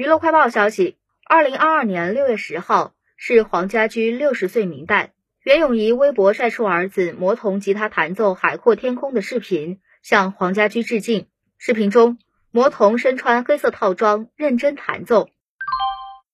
娱乐快报消息，二零二二年六月十号是黄家驹六十岁冥诞。袁咏仪微博晒出儿子魔童吉他弹奏《海阔天空》的视频，向黄家驹致敬。视频中，魔童身穿黑色套装，认真弹奏。